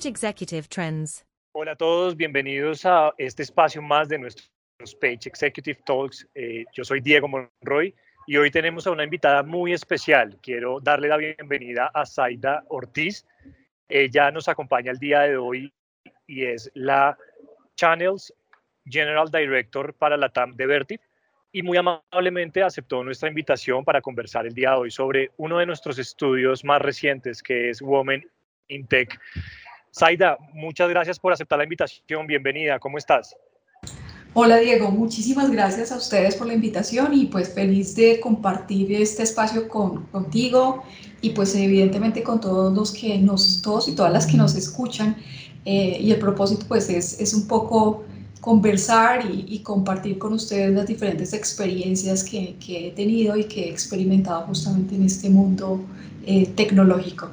Page Executive Trends. Hola a todos, bienvenidos a este espacio más de nuestros Page Executive Talks. Eh, yo soy Diego Monroy y hoy tenemos a una invitada muy especial. Quiero darle la bienvenida a Zaida Ortiz. Ella nos acompaña el día de hoy y es la Channels General Director para la TAM de Vertiv y muy amablemente aceptó nuestra invitación para conversar el día de hoy sobre uno de nuestros estudios más recientes, que es Women in Tech. Zaida, muchas gracias por aceptar la invitación. Bienvenida, ¿cómo estás? Hola Diego, muchísimas gracias a ustedes por la invitación y pues feliz de compartir este espacio con, contigo y pues evidentemente con todos los que nos, todos y todas las que nos escuchan. Eh, y el propósito pues es, es un poco conversar y, compartir con ustedes las diferentes experiencias que, he tenido y que he experimentado justamente en este mundo eh, tecnológico.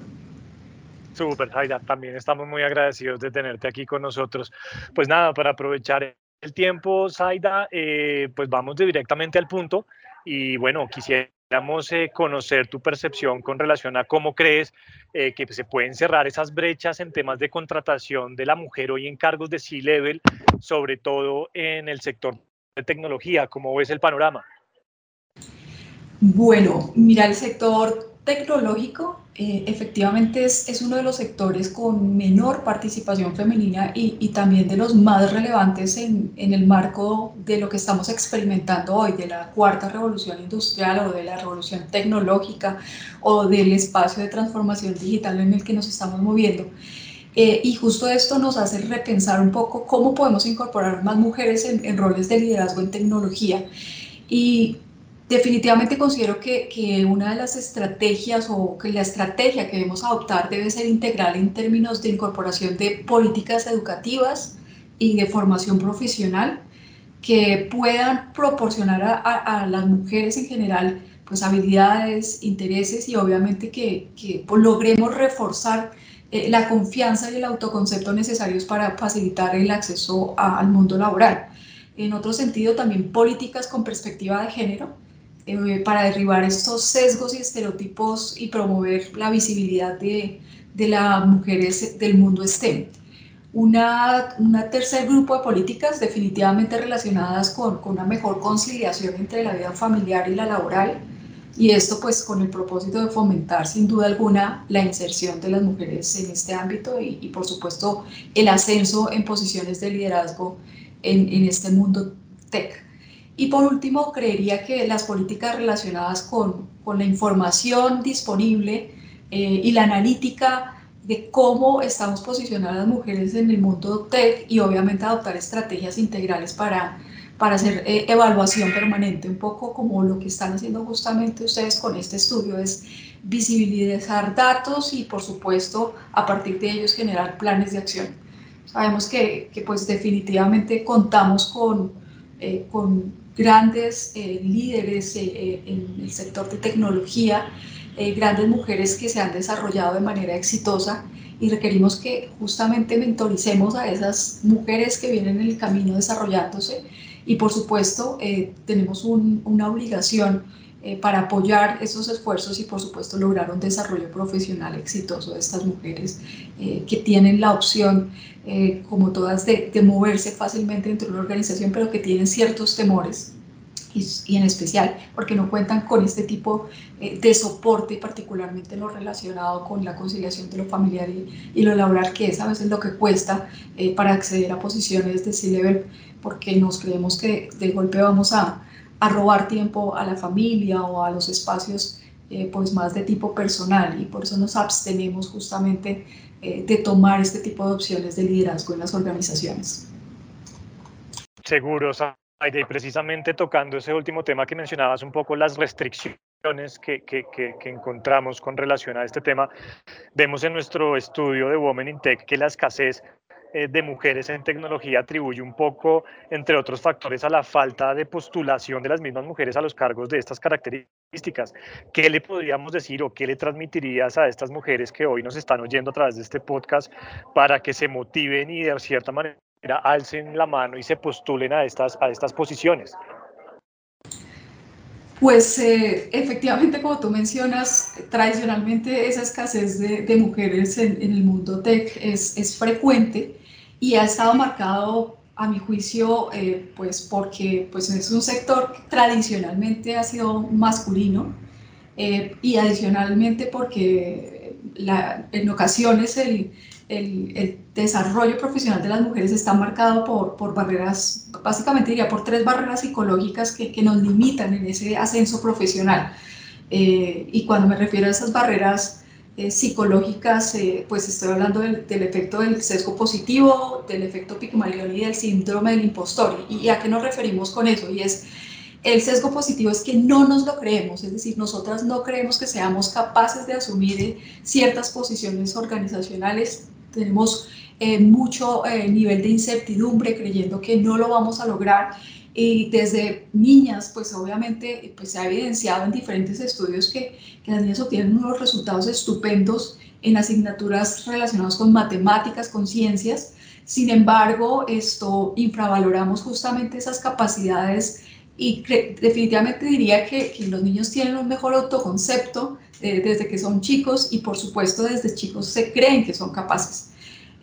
Súper, Jaida, también estamos muy agradecidos de tenerte aquí con nosotros. Pues nada, para aprovechar el tiempo, Zaida, eh, pues vamos directamente al punto y bueno, quisiera Queremos eh, conocer tu percepción con relación a cómo crees eh, que se pueden cerrar esas brechas en temas de contratación de la mujer hoy en cargos de C-Level, sobre todo en el sector de tecnología. ¿Cómo ves el panorama? Bueno, mira, el sector tecnológico eh, efectivamente es, es, uno de los sectores con menor participación femenina y, y también de los más relevantes en, en, el marco de lo que estamos experimentando hoy, de la cuarta revolución industrial o de la revolución tecnológica o del espacio de transformación digital en el que nos estamos moviendo. Eh, y justo esto nos hace repensar un poco cómo podemos incorporar más mujeres en, en roles de liderazgo en tecnología. Y Definitivamente considero que, que, una de las estrategias o que la estrategia que debemos adoptar debe ser integral en términos de incorporación de políticas educativas y de formación profesional que puedan proporcionar a, a, las mujeres en general pues habilidades, intereses y obviamente que, que logremos reforzar eh, la confianza y el autoconcepto necesarios para facilitar el acceso al mundo laboral. En otro sentido, también políticas con perspectiva de género eh, para derribar estos sesgos y estereotipos y promover la visibilidad de, de las mujeres del mundo STEM. Una, una, tercer grupo de políticas definitivamente relacionadas con, con, una mejor conciliación entre la vida familiar y la laboral y esto pues con el propósito de fomentar sin duda alguna la inserción de las mujeres en este ámbito y, y por supuesto el ascenso en posiciones de liderazgo en, en este mundo tech. Y por último, creería que las políticas relacionadas con, con la información disponible eh, y la analítica de cómo estamos posicionando a las mujeres en el mundo tech y obviamente adoptar estrategias integrales para, para hacer eh, evaluación permanente, un poco como lo que están haciendo justamente ustedes con este estudio, es visibilizar datos y por supuesto a partir de ellos generar planes de acción. Sabemos que, que pues definitivamente contamos con, eh, con grandes eh, líderes eh, eh, en el sector de tecnología, grandes mujeres que se han desarrollado de manera exitosa. Y requerimos que justamente mentoricemos a esas mujeres que vienen en el camino desarrollándose. Y por supuesto tenemos una obligación para apoyar esos esfuerzos y por supuesto lograr un desarrollo profesional exitoso de estas mujeres que tienen la opción eh, como todas, de, de, moverse fácilmente dentro de una organización, pero que tienen ciertos temores, y, en especial porque no cuentan con este tipo eh, de soporte, particularmente lo relacionado con la conciliación de lo familiar y, y lo laboral, que es a veces lo que cuesta eh, para acceder a posiciones de C-Level, porque nos creemos que de golpe vamos a, a robar tiempo a la familia o a los espacios pues más de tipo personal y por eso nos abstenemos justamente eh, de tomar este tipo de opciones de liderazgo en las organizaciones. Seguro, y precisamente tocando ese último tema que mencionabas, un poco las restricciones que, que, encontramos con relación a este tema, vemos en nuestro estudio de Women in Tech que la escasez eh, de mujeres en tecnología atribuye un poco, entre otros factores, a la falta de postulación de las mismas mujeres a los cargos de estas características. ¿Qué le podríamos decir o qué le transmitirías a estas mujeres que hoy nos están oyendo a través de este podcast para que se motiven y de cierta manera alcen la mano y se postulen a estas, a estas posiciones? Pues eh, efectivamente, como tú mencionas, tradicionalmente esa escasez de, mujeres en, el mundo tech es, es, frecuente y ha estado marcado, a mi juicio, eh, pues porque pues es un sector que tradicionalmente ha sido masculino eh, y adicionalmente porque la, en ocasiones el, el, desarrollo profesional de las mujeres está marcado por, por barreras, básicamente diría por tres barreras psicológicas que, que nos limitan en ese ascenso profesional. Eh, y cuando me refiero a esas barreras eh, psicológicas, eh, pues estoy hablando del, del, efecto del sesgo positivo, del efecto Pygmalion y del síndrome del impostor. ¿Y a qué nos referimos con eso? Y es el sesgo positivo es que no nos lo creemos, es decir, nosotras no creemos que seamos capaces de asumir ciertas posiciones organizacionales tenemos eh, mucho eh, nivel de incertidumbre creyendo que no lo vamos a lograr y desde niñas, pues obviamente pues, se ha evidenciado en diferentes estudios que, que, las niñas obtienen unos resultados estupendos en asignaturas relacionadas con matemáticas, con ciencias. Sin embargo, esto infravaloramos justamente esas capacidades y definitivamente diría que, que, los niños tienen un mejor autoconcepto eh, desde que son chicos y por supuesto desde chicos se creen que son capaces.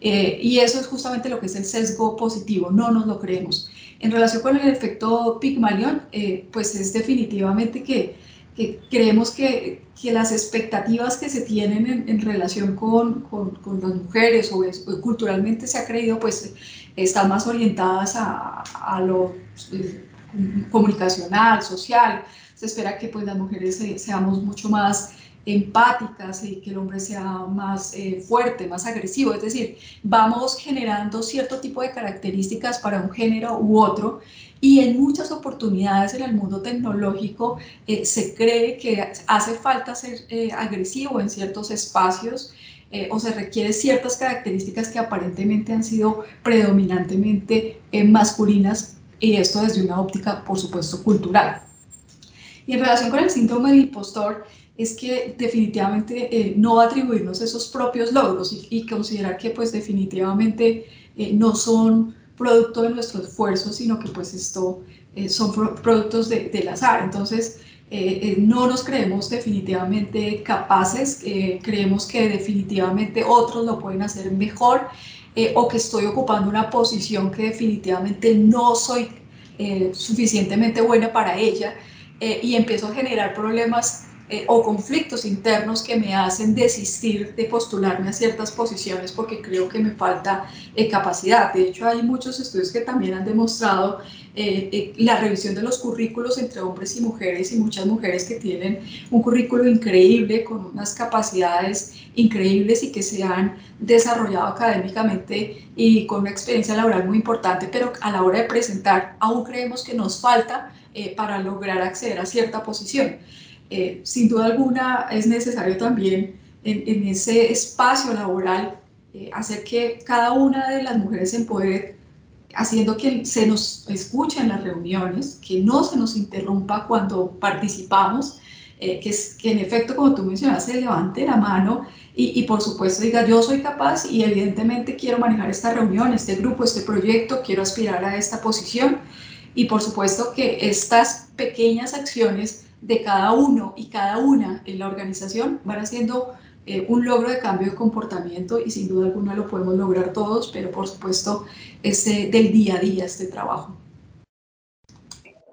Eh, y eso es justamente lo que es el sesgo positivo, no nos lo creemos. En relación con el efecto Pygmalion, eh, pues es definitivamente que, que creemos que, que, las expectativas que se tienen en, en relación con, con, con, las mujeres o, culturalmente se ha creído, pues están más orientadas a, a lo comunicacional, social. Se espera que pues las mujeres seamos mucho más empáticas y que el hombre sea más eh, fuerte, más agresivo. Es decir, vamos generando cierto tipo de características para un género u otro y en muchas oportunidades en el mundo tecnológico eh, se cree que hace falta ser eh, agresivo en ciertos espacios o se requiere ciertas características que aparentemente han sido predominantemente masculinas y esto desde una óptica, por supuesto, cultural. Y en relación con el síndrome del impostor, es que definitivamente eh, no atribuirnos esos propios logros y, considerar que pues definitivamente eh, no son producto de nuestro esfuerzo, sino que pues esto eh, son productos de, del azar. Entonces, no nos creemos definitivamente capaces, creemos que definitivamente otros lo pueden hacer mejor o que estoy ocupando una posición que definitivamente no soy suficientemente buena para ella y empiezo a generar problemas eh, o conflictos internos que me hacen desistir de postularme a ciertas posiciones porque creo que me falta eh, capacidad. De hecho, hay muchos estudios que también han demostrado eh, la revisión de los currículos entre hombres y mujeres y muchas mujeres que tienen un currículo increíble con unas capacidades increíbles y que se han desarrollado académicamente y con una experiencia laboral muy importante, pero a la hora de presentar aún creemos que nos falta para lograr acceder a cierta posición. Eh, sin duda alguna es necesario también en, ese espacio laboral eh, hacer que cada una de las mujeres se empodere, haciendo que se nos escuche en las reuniones, que no se nos interrumpa cuando participamos, eh, que, es, que en efecto, como tú mencionaste, levante la mano y, y, por supuesto diga yo soy capaz y evidentemente quiero manejar esta reunión, este grupo, este proyecto, quiero aspirar a esta posición y por supuesto que estas pequeñas acciones de cada uno y cada una en la organización van haciendo eh, un logro de cambio de comportamiento y sin duda alguna lo podemos lograr todos, pero por supuesto es del día a día este trabajo.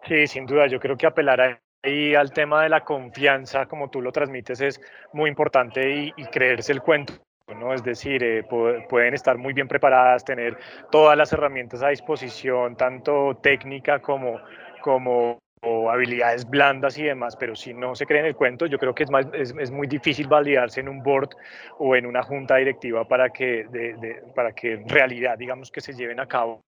Sí, sin duda, yo creo que apelar ahí al tema de la confianza, como tú lo transmites, es muy importante y, creerse el cuento. ¿no? Es decir, eh, pueden estar muy bien preparadas, tener todas las herramientas a disposición, tanto técnica como, como o habilidades blandas y demás, pero si no se cree en el cuento, yo creo que es, más, es, es muy difícil validarse en un board o en una junta directiva para que, de, para que en realidad, digamos, que se lleven a cabo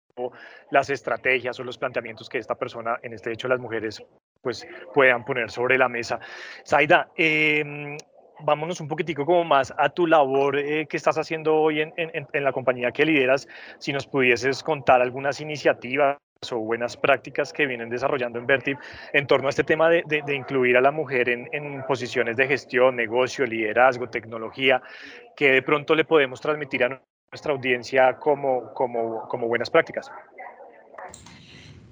las estrategias o los planteamientos que esta persona, en este hecho las mujeres, pues puedan poner sobre la mesa. Zaida, eh, vámonos un poquitico como más a tu labor eh, que estás haciendo hoy en, en, la compañía que lideras, si nos pudieses contar algunas iniciativas o buenas prácticas que vienen desarrollando en Vertip en torno a este tema de, de, incluir a la mujer en, en, posiciones de gestión, negocio, liderazgo, tecnología, que de pronto le podemos transmitir a nuestra audiencia como, como, como buenas prácticas.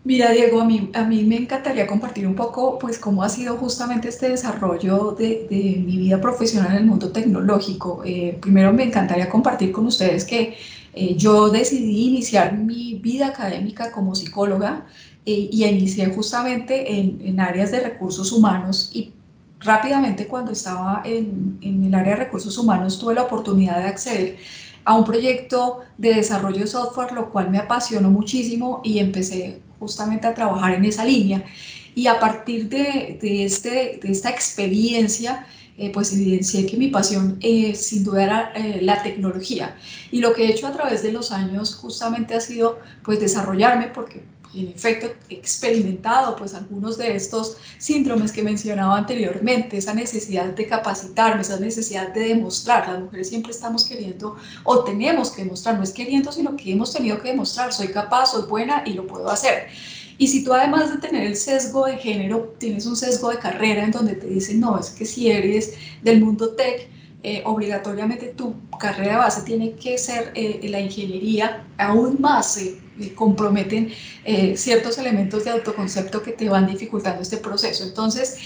Mira, Diego, a mí, a mí me encantaría compartir un poco, pues, cómo ha sido justamente este desarrollo de, de mi vida profesional en el mundo tecnológico. Eh, primero, me encantaría compartir con ustedes que eh, yo decidí iniciar mi vida académica como psicóloga eh, y inicié justamente en, en, áreas de recursos humanos y rápidamente cuando estaba en, en el área de recursos humanos tuve la oportunidad de acceder a un proyecto de desarrollo de software, lo cual me apasionó muchísimo y empecé justamente a trabajar en esa línea. Y a partir de, de, este, de esta experiencia, eh, pues evidencié que mi pasión eh, sin duda era eh, la tecnología. Y lo que he hecho a través de los años justamente ha sido pues desarrollarme porque en efecto he experimentado pues algunos de estos síndromes que mencionaba anteriormente, esa necesidad de capacitarme, esa necesidad de demostrar. Las mujeres siempre estamos queriendo o tenemos que demostrar, no es queriendo, sino que hemos tenido que demostrar, soy capaz, soy buena y lo puedo hacer. Y si tú además de tener el sesgo de género, tienes un sesgo de carrera en donde te dicen, no, es que si eres del mundo tech, eh, obligatoriamente tu carrera base tiene que ser eh, la ingeniería, aún más se comprometen eh, ciertos elementos de autoconcepto que te van dificultando este proceso. Entonces,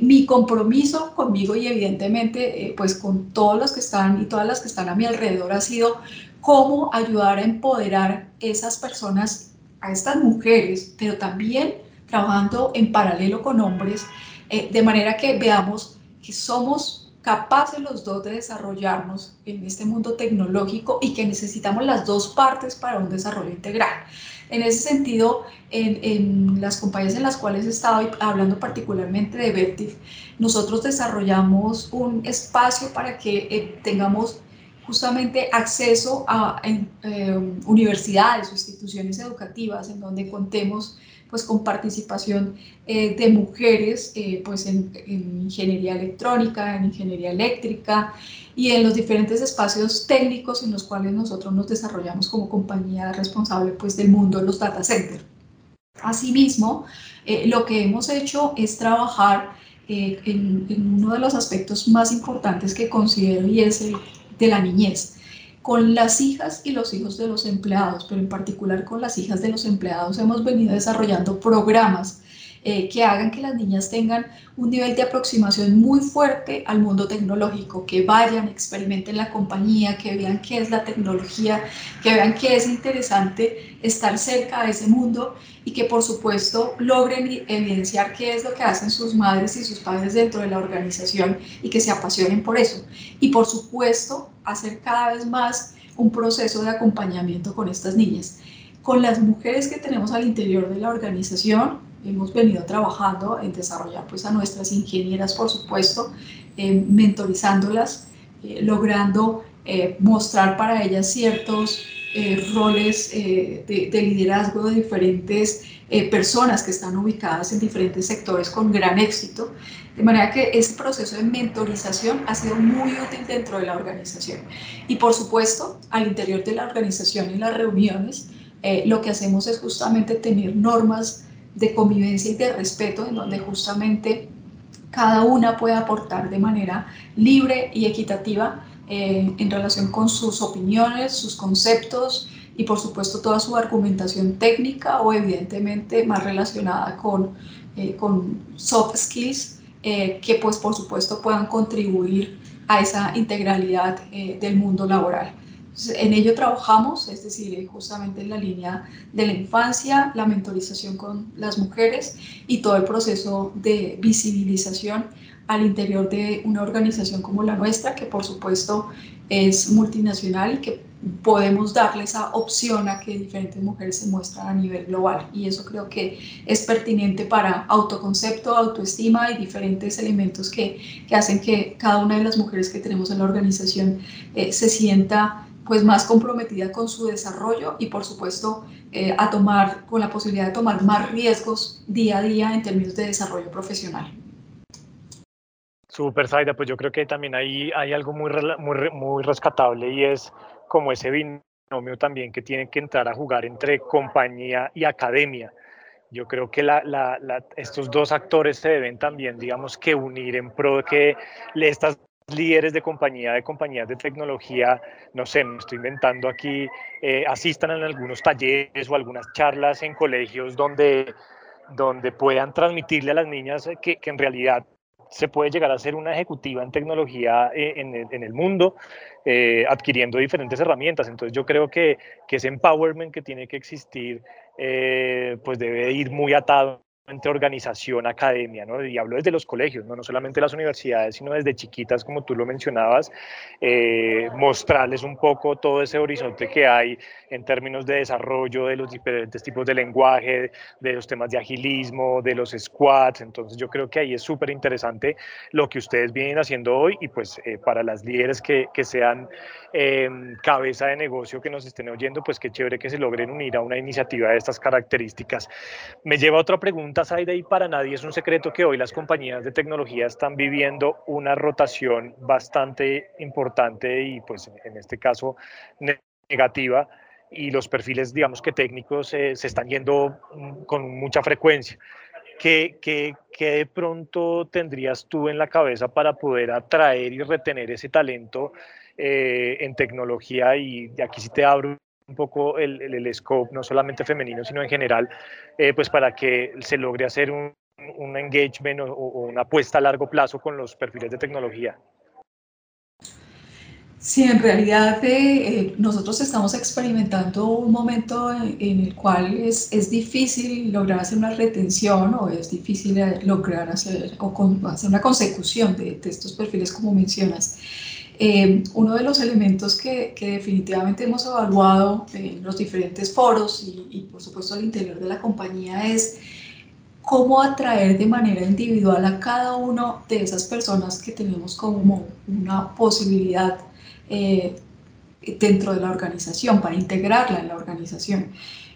mi compromiso conmigo y evidentemente pues con todos los que están y todas las que están a mi alrededor ha sido cómo ayudar a empoderar esas personas, a estas mujeres, pero también trabajando en paralelo con hombres, de manera que veamos que somos capaces los dos de desarrollarnos en este mundo tecnológico y que necesitamos las dos partes para un desarrollo integral. En ese sentido, en, las compañías en las cuales he estado hablando particularmente de Vertiv, nosotros desarrollamos un espacio para que eh, tengamos justamente acceso a eh, universidades o instituciones educativas en donde contemos pues con participación eh, de mujeres eh, pues en, ingeniería electrónica, en ingeniería eléctrica y en los diferentes espacios técnicos en los cuales nosotros nos desarrollamos como compañía responsable pues del mundo de los data centers. Asimismo, eh, lo que hemos hecho es trabajar en, en uno de los aspectos más importantes que considero y es el de la niñez con las hijas y los hijos de los empleados, pero en particular con las hijas de los empleados hemos venido desarrollando programas eh, que hagan que las niñas tengan un nivel de aproximación muy fuerte al mundo tecnológico, que vayan, experimenten la compañía, que vean qué es la tecnología, que vean que es interesante estar cerca de ese mundo y que por supuesto logren evidenciar qué es lo que hacen sus madres y sus padres dentro de la organización y que se apasionen por eso. Y por supuesto hacer cada vez más un proceso de acompañamiento con estas niñas. Con las mujeres que tenemos al interior de la organización, hemos venido trabajando en desarrollar pues, a nuestras ingenieras, por supuesto, eh, mentorizándolas, eh, logrando eh, mostrar para ellas ciertos roles de, de, liderazgo de diferentes personas que están ubicadas en diferentes sectores con gran éxito. De manera que ese proceso de mentorización ha sido muy útil dentro de la organización. Y por supuesto, al interior de la organización y las reuniones, lo que hacemos es justamente tener normas de convivencia y de respeto, en donde justamente cada una puede aportar de manera libre y equitativa eh, en relación con sus opiniones, sus conceptos y por supuesto toda su argumentación técnica o evidentemente más relacionada con, eh, con soft skills eh, que pues por supuesto puedan contribuir a esa integralidad del mundo laboral en ello trabajamos, es decir, justamente en la línea de la infancia, la mentorización con las mujeres y todo el proceso de visibilización al interior de una organización como la nuestra, que por supuesto es multinacional y que podemos darle esa opción a que diferentes mujeres se muestran a nivel global. Y eso creo que es pertinente para autoconcepto, autoestima y diferentes elementos que, que hacen que cada una de las mujeres que tenemos en la organización eh, se sienta pues más comprometida con su desarrollo y por supuesto eh, a tomar con la posibilidad de tomar más riesgos día a día en términos de desarrollo profesional. Super, Saida, pues yo creo que también hay, hay algo muy, muy, muy rescatable y es como ese binomio también que tiene que entrar a jugar entre compañía y academia. Yo creo que la, la, estos dos actores se deben también, digamos, que unir en pro de que estas líderes de compañía, de compañías de tecnología, no sé, me estoy inventando aquí, eh, asistan en algunos talleres o algunas charlas en colegios donde, donde puedan transmitirle a las niñas que, que en realidad se puede llegar a ser una ejecutiva en tecnología eh, en, el mundo, eh, adquiriendo diferentes herramientas. Entonces yo creo que, que ese empowerment que tiene que existir, pues debe ir muy atado organización, academia, ¿no? y hablo desde los colegios, no, no solamente las universidades, sino desde chiquitas, como tú lo mencionabas, eh, mostrarles un poco todo ese horizonte que hay en términos de desarrollo de los diferentes tipos de lenguaje, de los temas de agilismo, de los squads, entonces yo creo que ahí es súper interesante lo que ustedes vienen haciendo hoy y pues eh, para las líderes que, que sean eh, cabeza de negocio que nos estén oyendo, pues qué chévere que se logren unir a una iniciativa de estas características. Me lleva a otra pregunta Zaida, y para nadie es un secreto que hoy las compañías de tecnología están viviendo una rotación bastante importante y pues en este caso negativa y los perfiles, digamos que técnicos, eh, se están yendo mm, con mucha frecuencia. ¿Qué, ¿Qué, qué, de pronto tendrías tú en la cabeza para poder atraer y retener ese talento eh, en tecnología? Y aquí sí te abro un poco el, el, scope, no solamente femenino, sino en general, eh, pues para que se logre hacer un, un engagement o, o, una apuesta a largo plazo con los perfiles de tecnología. Sí, en realidad eh, nosotros estamos experimentando un momento en, en el cual es, es, difícil lograr hacer una retención o es difícil lograr hacer, o con, hacer una consecución de, de estos perfiles como mencionas. Eh, uno de los elementos que, definitivamente hemos evaluado en los diferentes foros y, por supuesto al interior de la compañía es cómo atraer de manera individual a cada uno de esas personas que tenemos como una posibilidad eh, dentro de la organización, para integrarla en la organización.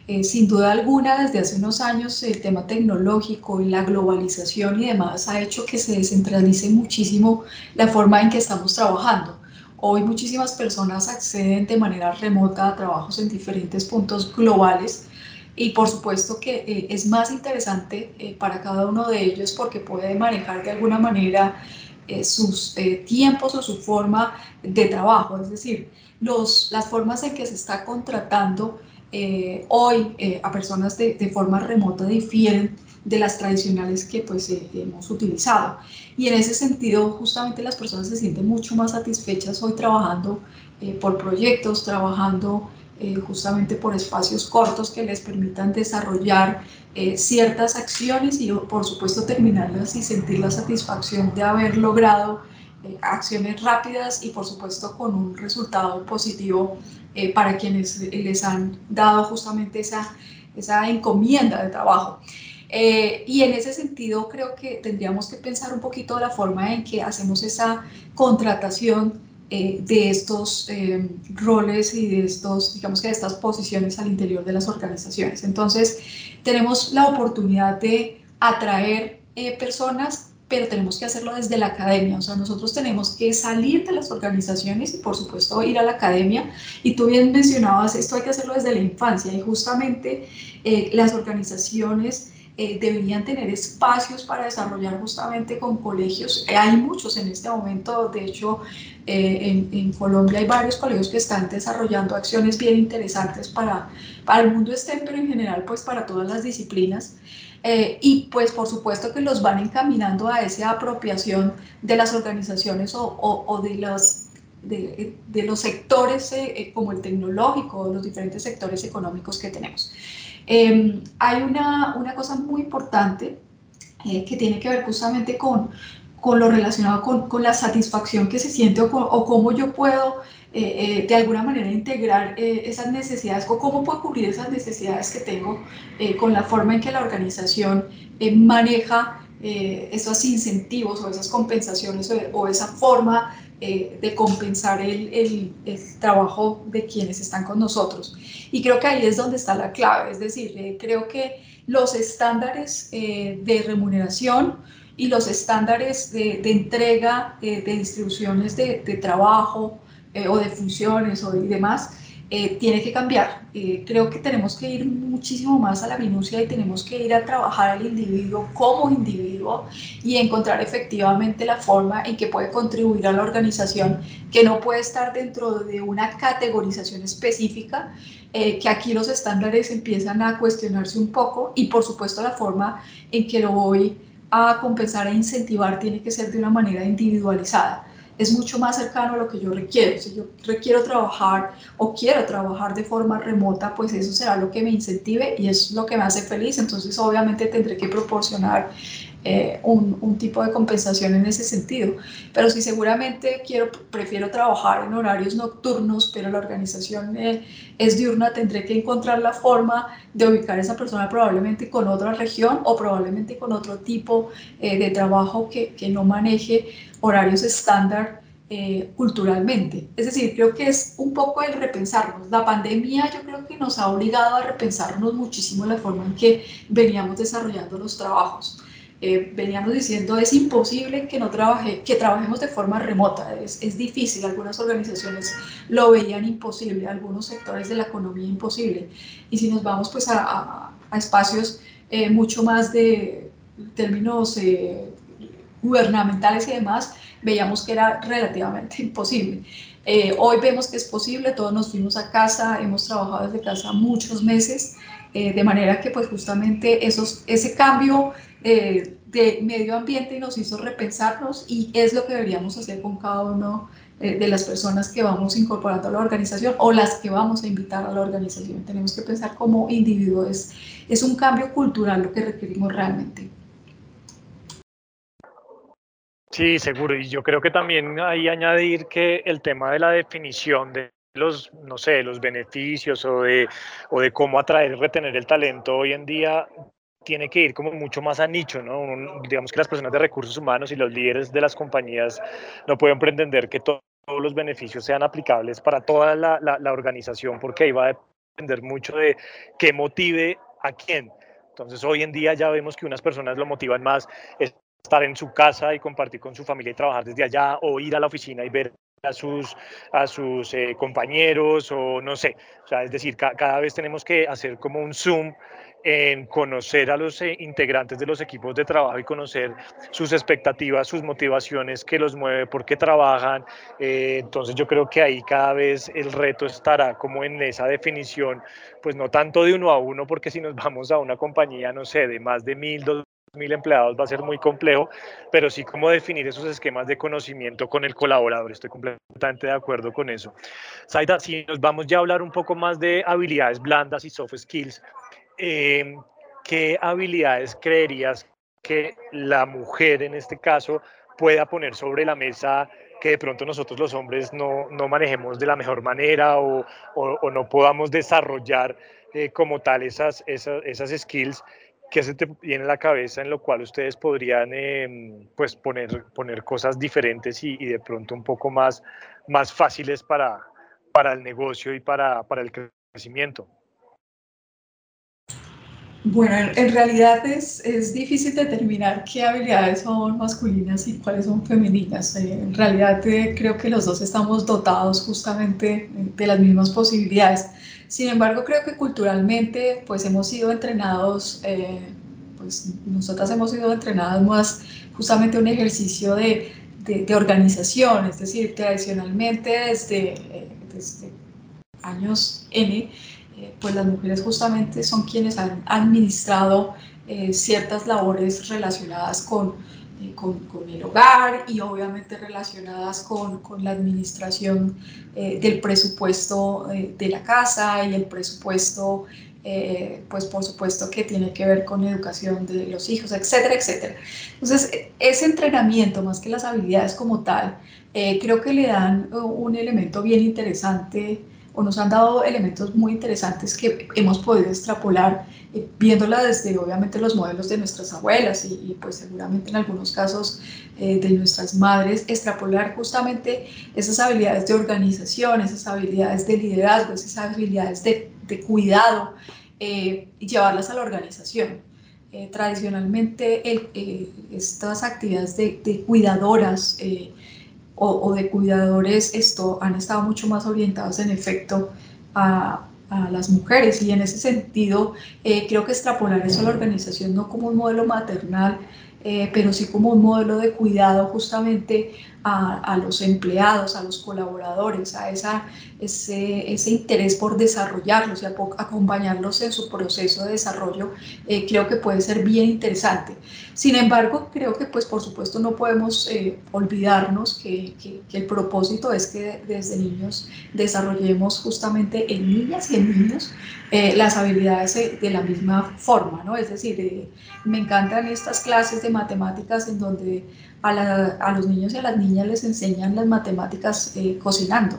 Eh, sin duda alguna, desde hace unos años el tema tecnológico y la globalización y demás ha hecho que se descentralice muchísimo la forma en que estamos trabajando. Hoy muchísimas personas acceden de manera remota a trabajos en diferentes puntos globales y por supuesto que eh, es más interesante eh, para cada uno de ellos porque puede manejar de alguna manera eh, sus tiempos o su forma de trabajo, es decir, los, las formas en que se está contratando hoy a personas de, de, forma remota difieren de las tradicionales que pues eh, hemos utilizado. Y en ese sentido, justamente las personas se sienten mucho más satisfechas hoy trabajando eh, por proyectos, trabajando eh, justamente por espacios cortos que les permitan desarrollar ciertas acciones y por supuesto terminarlas y sentir la satisfacción de haber logrado acciones rápidas y por supuesto con un resultado positivo para quienes les han dado justamente esa, esa encomienda de trabajo. Eh, y en ese sentido creo que tendríamos que pensar un poquito la forma en que hacemos esa contratación eh, de estos eh, roles y de estos, digamos que de estas posiciones al interior de las organizaciones. Entonces, tenemos la oportunidad de atraer eh, personas pero tenemos que hacerlo desde la academia, o sea, nosotros tenemos que salir de las organizaciones y por supuesto ir a la academia, y tú bien mencionabas, esto hay que hacerlo desde la infancia, y justamente eh, las organizaciones eh, deberían tener espacios para desarrollar justamente con colegios, eh, hay muchos en este momento, de hecho eh, en, en, Colombia hay varios colegios que están desarrollando acciones bien interesantes para, para el mundo STEM, pero en general pues para todas las disciplinas. Eh, y pues por supuesto que los van encaminando a esa apropiación de las organizaciones o, o, o de, los, de, de, los sectores eh, eh como el tecnológico, los diferentes sectores económicos que tenemos. Eh, hay una, una, cosa muy importante eh, que tiene que ver justamente con, con lo relacionado con, con, la satisfacción que se siente o, cómo yo puedo eh, eh, de alguna manera integrar eh, esas necesidades o cómo puedo cubrir esas necesidades que tengo eh, con la forma en que la organización maneja esos incentivos o esas compensaciones o, o esa forma de compensar el, el, trabajo de quienes están con nosotros. Y creo que ahí es donde está la clave, es decir, creo que los estándares de remuneración y los estándares de, de entrega de distribuciones de, de trabajo, eh, o de funciones o y demás, eh, tiene que cambiar. Eh, creo que tenemos que ir muchísimo más a la minucia y tenemos que ir a trabajar al individuo como individuo y encontrar efectivamente la forma en que puede contribuir a la organización, que no puede estar dentro de una categorización específica, eh, que aquí los estándares empiezan a cuestionarse un poco y por supuesto la forma en que lo voy a compensar e incentivar tiene que ser de una manera individualizada es mucho más cercano a lo que yo requiero. Si yo requiero trabajar o quiero trabajar de forma remota, pues eso será lo que me incentive y es lo que me hace feliz. Entonces, obviamente tendré que proporcionar eh, un, tipo de compensación en ese sentido. Pero si seguramente quiero, prefiero trabajar en horarios nocturnos, pero la organización eh, es diurna, tendré que encontrar la forma de ubicar a esa persona probablemente con otra región o probablemente con otro tipo eh, de trabajo que, que no maneje horarios estándar culturalmente. Es decir, creo que es un poco el repensarnos. La pandemia yo creo que nos ha obligado a repensarnos muchísimo la forma en que veníamos desarrollando los trabajos. Eh, veníamos diciendo es imposible que no trabaje, que trabajemos de forma remota, es, es, difícil, algunas organizaciones lo veían imposible, algunos sectores de la economía imposible. Y si nos vamos pues a, a, espacios eh, mucho más de términos gubernamentales y demás, veíamos que era relativamente imposible. Eh, hoy vemos que es posible, todos nos fuimos a casa, hemos trabajado desde casa muchos meses, eh, de manera que pues justamente esos, ese cambio eh, de medio ambiente nos hizo repensarnos y es lo que deberíamos hacer con cada uno de las personas que vamos incorporando a la organización o las que vamos a invitar a la organización. Tenemos que pensar como individuos, es un cambio cultural lo que requerimos realmente. Sí, seguro. Y yo creo que también hay añadir que el tema de la definición de los, no sé, los beneficios o de, o de cómo atraer y retener el talento hoy en día tiene que ir como mucho más a nicho, ¿no? digamos que las personas de recursos humanos y los líderes de las compañías no pueden pretender que todos los beneficios sean aplicables para toda la, la, la organización, porque ahí va a depender mucho de qué motive a quién. Entonces, hoy en día ya vemos que unas personas lo motivan más estar en su casa y compartir con su familia y trabajar desde allá o ir a la oficina y ver a sus, a sus eh, compañeros o no sé. O sea, es decir, cada vez tenemos que hacer como un zoom en conocer a los eh, integrantes de los equipos de trabajo y conocer sus expectativas, sus motivaciones, qué los mueve, por qué trabajan. Eh, entonces yo creo que ahí cada vez el reto estará como en esa definición, pues no tanto de uno a uno, porque si nos vamos a una compañía, no sé, de más de mil, dos mil empleados va a ser muy complejo, pero sí cómo definir esos esquemas de conocimiento con el colaborador. Estoy completamente de acuerdo con eso. Saida, si nos vamos ya a hablar un poco más de habilidades blandas y soft skills, em, ¿qué habilidades creerías que la mujer en este caso pueda poner sobre la mesa que de pronto nosotros los hombres no, no manejemos de la mejor manera o, o, no podamos desarrollar eh, como tal esas, esas, esas skills ¿qué se te viene a la cabeza en lo cual ustedes podrían em, pues poner, poner cosas diferentes y, de pronto un poco más, más fáciles para, para el negocio y para, para el crecimiento? Bueno, en, realidad es, es, difícil determinar qué habilidades son masculinas y cuáles son femeninas. Eh, en realidad eh, creo que los dos estamos dotados justamente de las mismas posibilidades. Sin embargo, creo que culturalmente pues hemos sido entrenados, eh, pues nosotras hemos sido entrenadas más justamente un ejercicio de, de, organización, es decir, tradicionalmente desde, eh, desde años N, eh, pues las mujeres justamente son quienes han administrado ciertas labores relacionadas con con, con, el hogar y obviamente relacionadas con, con la administración eh, del presupuesto eh, de la casa y el presupuesto, eh, pues por supuesto que tiene que ver con educación de los hijos, etcétera, etcétera. Entonces, ese entrenamiento, más que las habilidades como tal, creo que le dan un elemento bien interesante o nos han dado elementos muy interesantes que hemos podido extrapolar eh, viéndola desde obviamente los modelos de nuestras abuelas y, pues seguramente en algunos casos eh, de nuestras madres, extrapolar justamente esas habilidades de organización, esas habilidades de liderazgo, esas habilidades de, de cuidado eh, y llevarlas a la organización. tradicionalmente el, estas actividades de, de cuidadoras o, de cuidadores esto, han estado mucho más orientados en efecto a, a las mujeres. Y en ese sentido eh, creo que extrapolar eso a la organización no como un modelo maternal, eh, pero sí como un modelo de cuidado justamente a, los empleados, a los colaboradores, a esa, ese, ese interés por desarrollarlos y acompañarlos en su proceso de desarrollo, eh, creo que puede ser bien interesante. Sin embargo, creo que pues por supuesto no podemos eh, olvidarnos que, que, el propósito es que desde niños desarrollemos justamente en niñas y en niños eh, las habilidades de la misma forma, ¿no? Es decir, me encantan estas clases de matemáticas en donde a, los niños y a las niñas les enseñan las matemáticas eh, cocinando,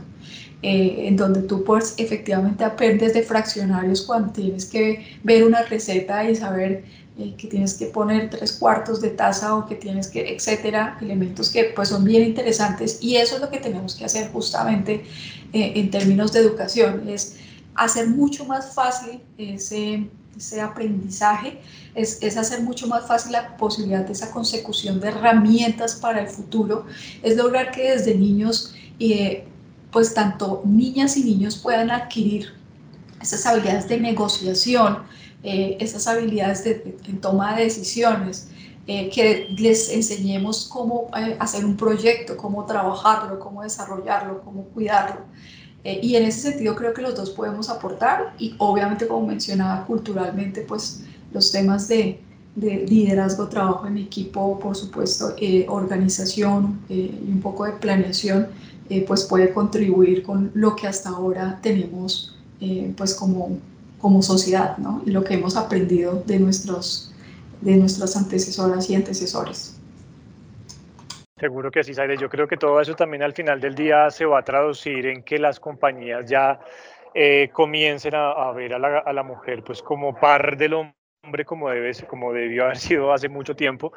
eh, en donde tú pues efectivamente aprendes de fraccionarios cuando tienes que ver una receta y saber eh, que tienes que poner tres cuartos de taza o que tienes que, etcétera, elementos que pues son bien interesantes. Y eso es lo que tenemos que hacer justamente en términos de educación, es hacer mucho más fácil ese ese aprendizaje, es, es, hacer mucho más fácil la posibilidad de esa consecución de herramientas para el futuro, es lograr que desde niños, eh, pues tanto niñas y niños puedan adquirir esas habilidades de negociación, eh, esas habilidades de, toma de decisiones, eh, que les enseñemos cómo hacer un proyecto, cómo trabajarlo, cómo desarrollarlo, cómo cuidarlo. Eh, y en ese sentido creo que los dos podemos aportar y obviamente como mencionaba culturalmente pues los temas de, de liderazgo, trabajo en equipo, por supuesto, eh, organización eh, y un poco de planeación, pues puede contribuir con lo que hasta ahora tenemos pues como, como sociedad ¿no? y lo que hemos aprendido de, nuestros, de nuestras antecesoras y antecesores. Seguro que sí, Saire. Yo creo que todo eso también al final del día se va a traducir en que las compañías ya eh, comiencen a, ver a la, mujer pues como par del hombre como debe como debió haber sido hace mucho tiempo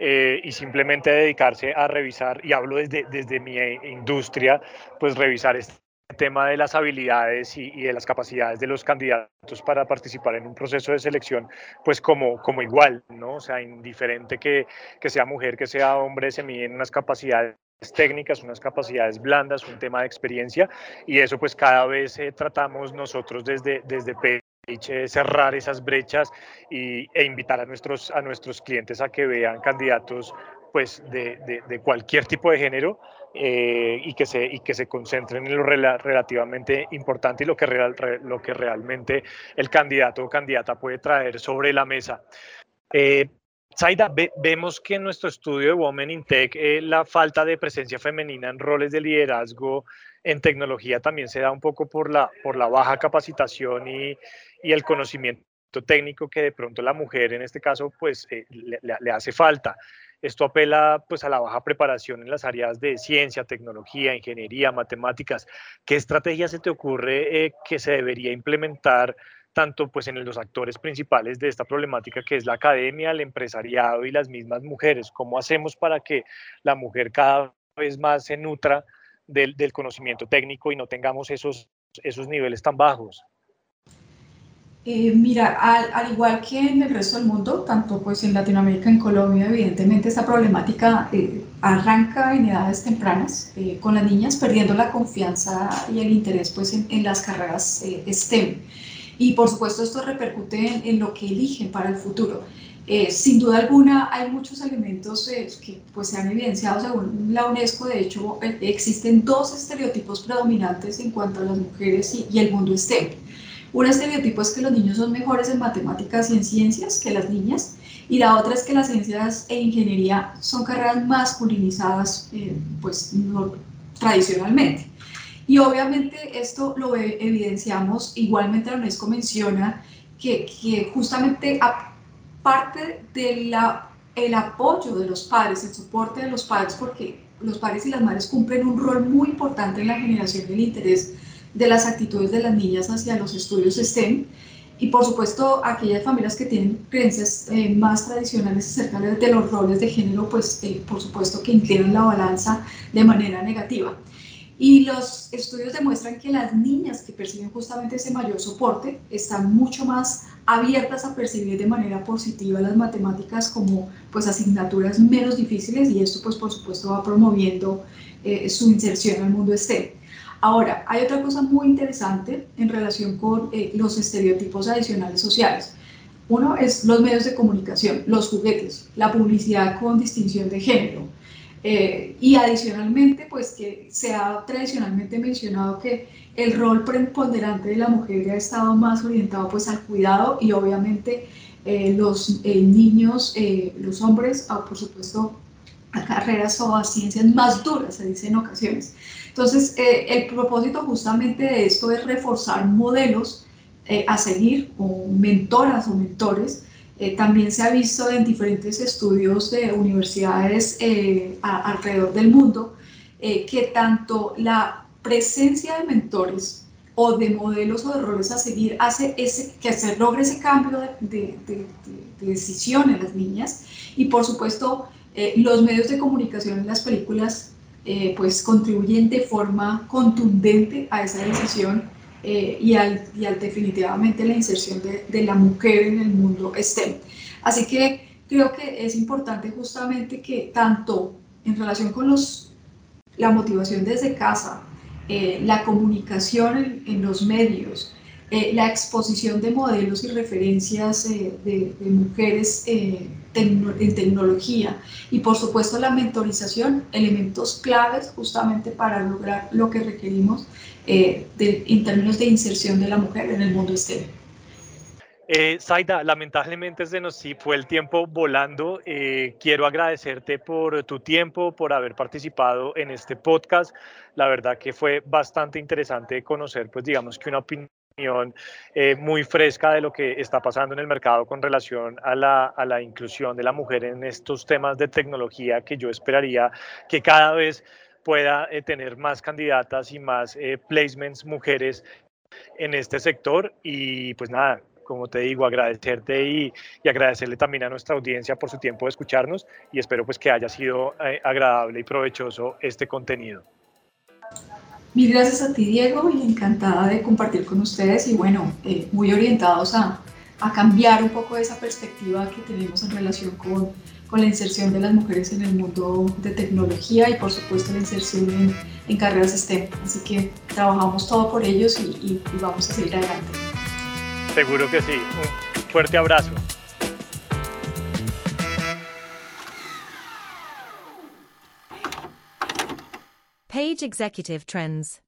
eh, y simplemente dedicarse a revisar y hablo desde, desde mi industria pues revisar este tema de las habilidades y, de las capacidades de los candidatos para participar en un proceso de selección, pues como, como igual, ¿no? O sea, indiferente que, que sea mujer, que sea hombre, se miden unas capacidades técnicas, unas capacidades blandas, un tema de experiencia y eso pues cada vez eh, tratamos nosotros desde, desde Page cerrar esas brechas y, e invitar a nuestros, a nuestros clientes a que vean candidatos pues de, de, de cualquier tipo de género eh, y, que se, y que se concentren en lo relativamente importante y lo que, real, lo que realmente el candidato o candidata puede traer sobre la mesa. Eh, Zaida, vemos que en nuestro estudio de Women in Tech eh, la falta de presencia femenina en roles de liderazgo en tecnología también se da un poco por la, por la baja capacitación y, y el conocimiento técnico que de pronto la mujer en este caso pues eh, le, le, hace falta. Esto apela pues a la baja preparación en las áreas de ciencia, tecnología, ingeniería, matemáticas. ¿Qué estrategia se te ocurre eh, que se debería implementar tanto pues en los actores principales de esta problemática que es la academia, el empresariado y las mismas mujeres? ¿Cómo hacemos para que la mujer cada vez más se nutra del, del conocimiento técnico y no tengamos esos, esos niveles tan bajos? Eh, mira, al, igual que en el resto del mundo, tanto pues en Latinoamérica, en Colombia, evidentemente esta problemática eh, arranca en edades tempranas, eh, con las niñas perdiendo la confianza y el interés pues en, las carreras STEM. Y por supuesto esto repercute en, lo que eligen para el futuro. sin duda alguna hay muchos elementos que pues, se han evidenciado según la UNESCO. De hecho, existen dos estereotipos predominantes en cuanto a las mujeres y, y el mundo STEM. Un estereotipo es que los niños son mejores en matemáticas y en ciencias que las niñas, y la otra es que las ciencias e ingeniería son carreras masculinizadas, eh, pues tradicionalmente. Y obviamente esto lo evidenciamos, igualmente la UNESCO menciona que, justamente aparte del el apoyo de los padres, el soporte de los padres, porque los padres y las madres cumplen un rol muy importante en la generación del interés de las actitudes de las niñas hacia los estudios STEM y por supuesto aquellas familias que tienen creencias eh, más tradicionales acerca de los roles de género, pues eh, por supuesto que inclinan la balanza de manera negativa. Y los estudios demuestran que las niñas que perciben justamente ese mayor soporte están mucho más abiertas a percibir de manera positiva las matemáticas como pues asignaturas menos difíciles y esto pues por supuesto va promoviendo eh, su inserción al mundo STEM. Ahora, hay otra cosa muy interesante en relación con eh, los estereotipos adicionales sociales. Uno es los medios de comunicación, los juguetes, la publicidad con distinción de género. Eh, y adicionalmente, pues que se ha tradicionalmente mencionado que el rol preponderante de la mujer ha estado más orientado pues al cuidado y obviamente eh, los niños, los hombres, ah, por supuesto, a carreras o a ciencias más duras, se dice en ocasiones. Entonces, eh, el propósito justamente de esto es reforzar modelos eh, a seguir o mentoras o mentores. Eh, también se ha visto en diferentes estudios de universidades alrededor del mundo que tanto la presencia de mentores o de modelos o de roles a seguir hace ese, que se logre ese cambio de, de, de, de decisión en las niñas y por supuesto los medios de comunicación en las películas eh, pues contribuyen de forma contundente a esa decisión eh, y, al, y, al, definitivamente la inserción de, de, la mujer en el mundo STEM. Así que creo que es importante justamente que tanto en relación con los, la motivación desde casa, eh, la comunicación en, en los medios, la exposición de modelos y referencias de, de, mujeres en tecnología y por supuesto la mentorización, elementos claves justamente para lograr lo que requerimos eh, de, en términos de inserción de la mujer en el mundo STEM. Eh, Zaida, lamentablemente se nos fue el tiempo volando. Eh, quiero agradecerte por tu tiempo, por haber participado en este podcast. La verdad que fue bastante interesante conocer, pues digamos que una opinión eh, muy fresca de lo que está pasando en el mercado con relación a la, a la inclusión de la mujer en estos temas de tecnología que yo esperaría que cada vez pueda eh, tener más candidatas y más eh, placements mujeres en este sector y pues nada, como te digo, agradecerte y, y, agradecerle también a nuestra audiencia por su tiempo de escucharnos y espero pues que haya sido agradable y provechoso este contenido. Mil gracias a ti, Diego, y encantada de compartir con ustedes y bueno, eh, muy orientados a, a, cambiar un poco esa perspectiva que tenemos en relación con, con, la inserción de las mujeres en el mundo de tecnología y por supuesto la inserción en, en carreras STEM. Así que trabajamos todo por ellos y, y, y vamos a seguir adelante. Seguro que sí. Un fuerte abrazo. Page Executive Trends